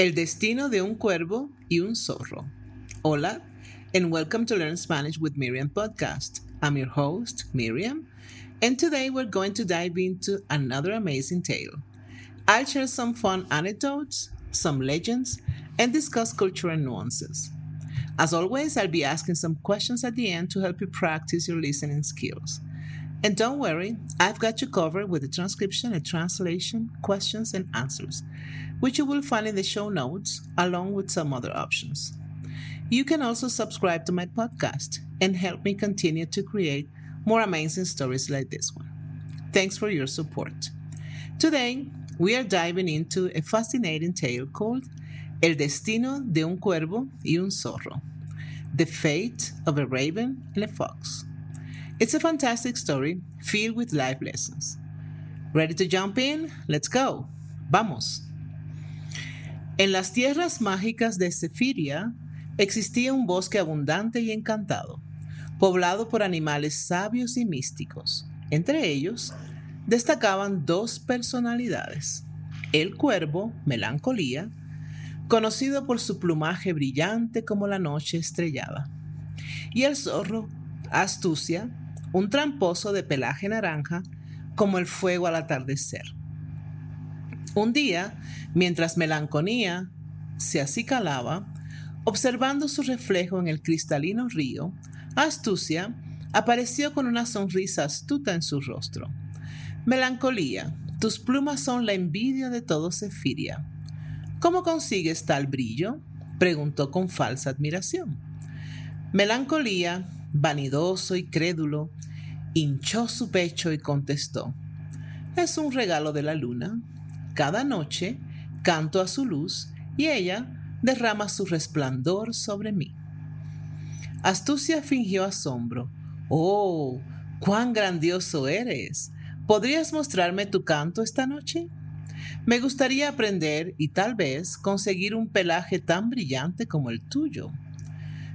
El destino de un cuervo y un zorro. Hola, and welcome to Learn Spanish with Miriam podcast. I'm your host, Miriam, and today we're going to dive into another amazing tale. I'll share some fun anecdotes, some legends, and discuss cultural nuances. As always, I'll be asking some questions at the end to help you practice your listening skills. And don't worry, I've got you covered with the transcription and translation, questions, and answers, which you will find in the show notes, along with some other options. You can also subscribe to my podcast and help me continue to create more amazing stories like this one. Thanks for your support. Today, we are diving into a fascinating tale called El destino de un cuervo y un zorro The Fate of a Raven and a Fox. It's a fantastic story filled with life lessons. Ready to jump in? Let's go. Vamos. En las tierras mágicas de Sefiria existía un bosque abundante y encantado, poblado por animales sabios y místicos. Entre ellos destacaban dos personalidades. El cuervo, Melancolía, conocido por su plumaje brillante como la noche estrellada, y el zorro, Astucia, un tramposo de pelaje naranja como el fuego al atardecer. Un día, mientras Melancolía se acicalaba, observando su reflejo en el cristalino río, Astucia apareció con una sonrisa astuta en su rostro. Melancolía, tus plumas son la envidia de todo Cefiria. ¿Cómo consigues tal brillo? preguntó con falsa admiración. Melancolía vanidoso y crédulo, hinchó su pecho y contestó, es un regalo de la luna. Cada noche canto a su luz y ella derrama su resplandor sobre mí. Astucia fingió asombro. Oh, cuán grandioso eres. ¿Podrías mostrarme tu canto esta noche? Me gustaría aprender y tal vez conseguir un pelaje tan brillante como el tuyo.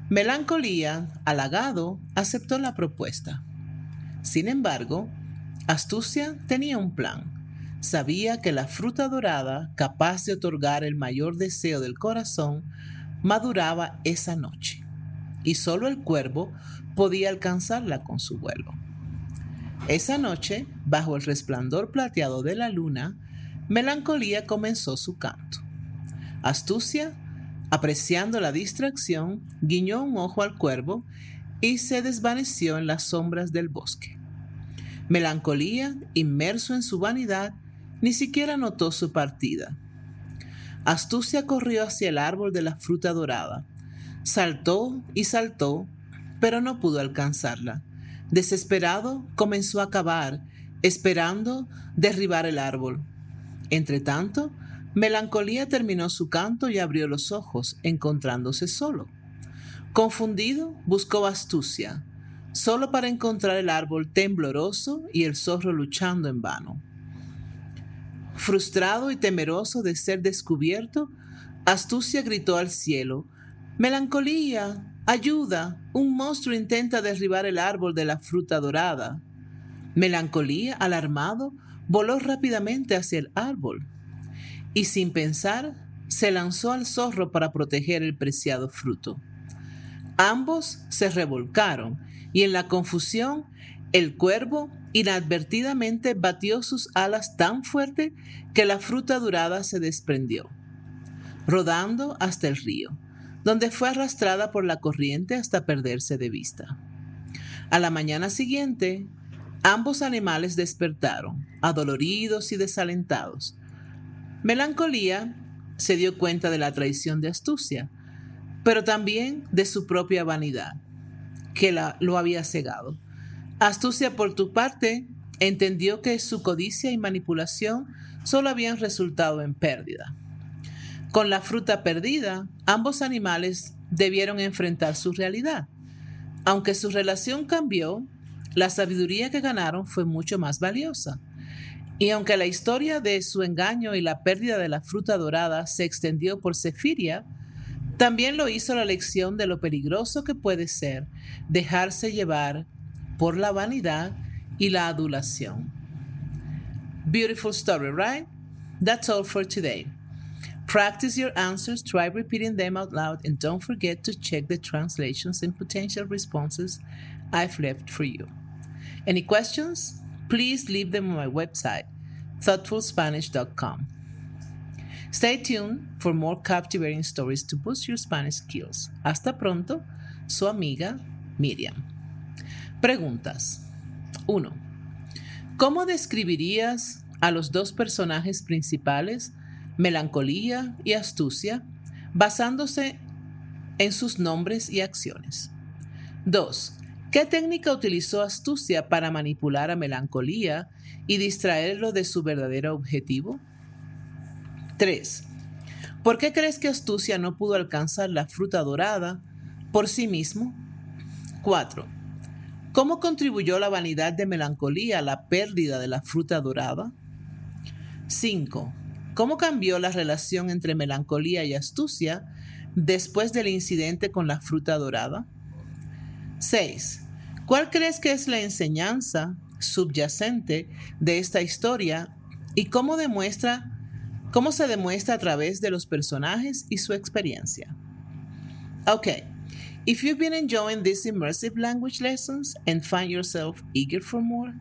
Melancolía, halagado, aceptó la propuesta. Sin embargo, Astucia tenía un plan. Sabía que la fruta dorada, capaz de otorgar el mayor deseo del corazón, maduraba esa noche, y solo el cuervo podía alcanzarla con su vuelo. Esa noche, bajo el resplandor plateado de la luna, Melancolía comenzó su canto. Astucia Apreciando la distracción, guiñó un ojo al cuervo y se desvaneció en las sombras del bosque. Melancolía, inmerso en su vanidad, ni siquiera notó su partida. Astucia corrió hacia el árbol de la fruta dorada. Saltó y saltó, pero no pudo alcanzarla. Desesperado, comenzó a cavar, esperando derribar el árbol. Entretanto, Melancolía terminó su canto y abrió los ojos, encontrándose solo. Confundido, buscó astucia, solo para encontrar el árbol tembloroso y el zorro luchando en vano. Frustrado y temeroso de ser descubierto, Astucia gritó al cielo, Melancolía, ayuda, un monstruo intenta derribar el árbol de la fruta dorada. Melancolía, alarmado, voló rápidamente hacia el árbol y sin pensar se lanzó al zorro para proteger el preciado fruto. Ambos se revolcaron y en la confusión el cuervo inadvertidamente batió sus alas tan fuerte que la fruta dorada se desprendió, rodando hasta el río, donde fue arrastrada por la corriente hasta perderse de vista. A la mañana siguiente, ambos animales despertaron, adoloridos y desalentados, Melancolía se dio cuenta de la traición de Astucia, pero también de su propia vanidad, que la, lo había cegado. Astucia, por tu parte, entendió que su codicia y manipulación solo habían resultado en pérdida. Con la fruta perdida, ambos animales debieron enfrentar su realidad. Aunque su relación cambió, la sabiduría que ganaron fue mucho más valiosa. Y aunque la historia de su engaño y la pérdida de la fruta dorada se extendió por Cefiria, también lo hizo la lección de lo peligroso que puede ser dejarse llevar por la vanidad y la adulación. Beautiful story, right? That's all for today. Practice your answers, try repeating them out loud, and don't forget to check the translations and potential responses I've left for you. Any questions? Please leave them on my website, thoughtfulspanish.com. Stay tuned for more captivating stories to boost your Spanish skills. Hasta pronto, su amiga Miriam. Preguntas. 1. ¿Cómo describirías a los dos personajes principales, melancolía y astucia, basándose en sus nombres y acciones? 2. ¿Qué técnica utilizó astucia para manipular a melancolía y distraerlo de su verdadero objetivo? 3. ¿Por qué crees que astucia no pudo alcanzar la fruta dorada por sí mismo? 4. ¿Cómo contribuyó la vanidad de melancolía a la pérdida de la fruta dorada? 5. ¿Cómo cambió la relación entre melancolía y astucia después del incidente con la fruta dorada? 6. ¿Cuál crees que es la enseñanza subyacente de esta historia y cómo demuestra cómo se demuestra a través de los personajes y su experiencia? Okay. If you've been enjoying these immersive language lessons and find yourself eager for more,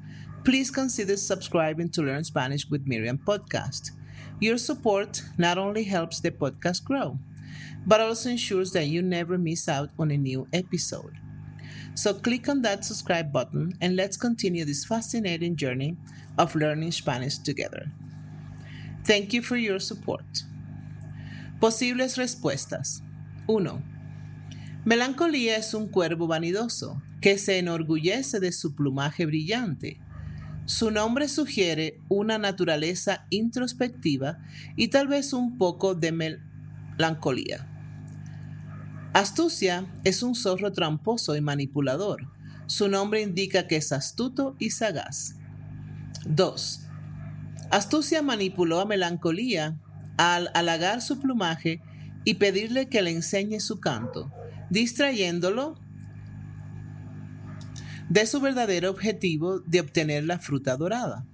please consider subscribing to Learn Spanish with Miriam podcast. Your support not only helps the podcast grow, but also ensures that you never miss out on a new episode. So click on that subscribe button and let's continue this fascinating journey of learning Spanish together. Thank you for your support. Posibles respuestas. 1. Melancolía es un cuervo vanidoso que se enorgullece de su plumaje brillante. Su nombre sugiere una naturaleza introspectiva y tal vez un poco de melancolía. Astucia es un zorro tramposo y manipulador. Su nombre indica que es astuto y sagaz. 2. Astucia manipuló a Melancolía al halagar su plumaje y pedirle que le enseñe su canto distrayéndolo de su verdadero objetivo de obtener la fruta dorada.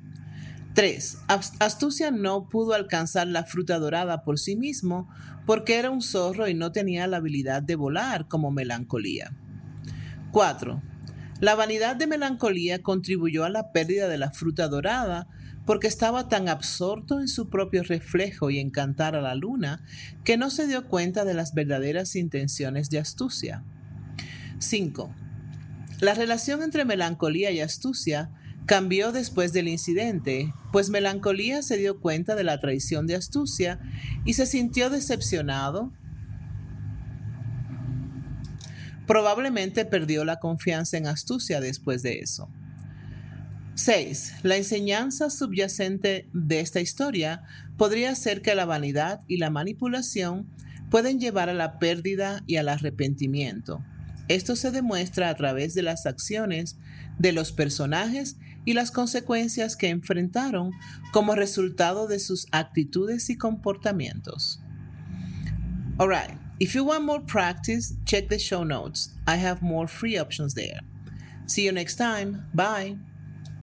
3. Astucia no pudo alcanzar la fruta dorada por sí mismo porque era un zorro y no tenía la habilidad de volar como melancolía. 4. La vanidad de melancolía contribuyó a la pérdida de la fruta dorada porque estaba tan absorto en su propio reflejo y encantar a la luna que no se dio cuenta de las verdaderas intenciones de astucia. 5. La relación entre melancolía y astucia cambió después del incidente, pues melancolía se dio cuenta de la traición de astucia y se sintió decepcionado. Probablemente perdió la confianza en astucia después de eso. 6. La enseñanza subyacente de esta historia podría ser que la vanidad y la manipulación pueden llevar a la pérdida y al arrepentimiento. Esto se demuestra a través de las acciones de los personajes y las consecuencias que enfrentaron como resultado de sus actitudes y comportamientos. Alright, if you want more practice, check the show notes. I have more free options there. See you next time. Bye.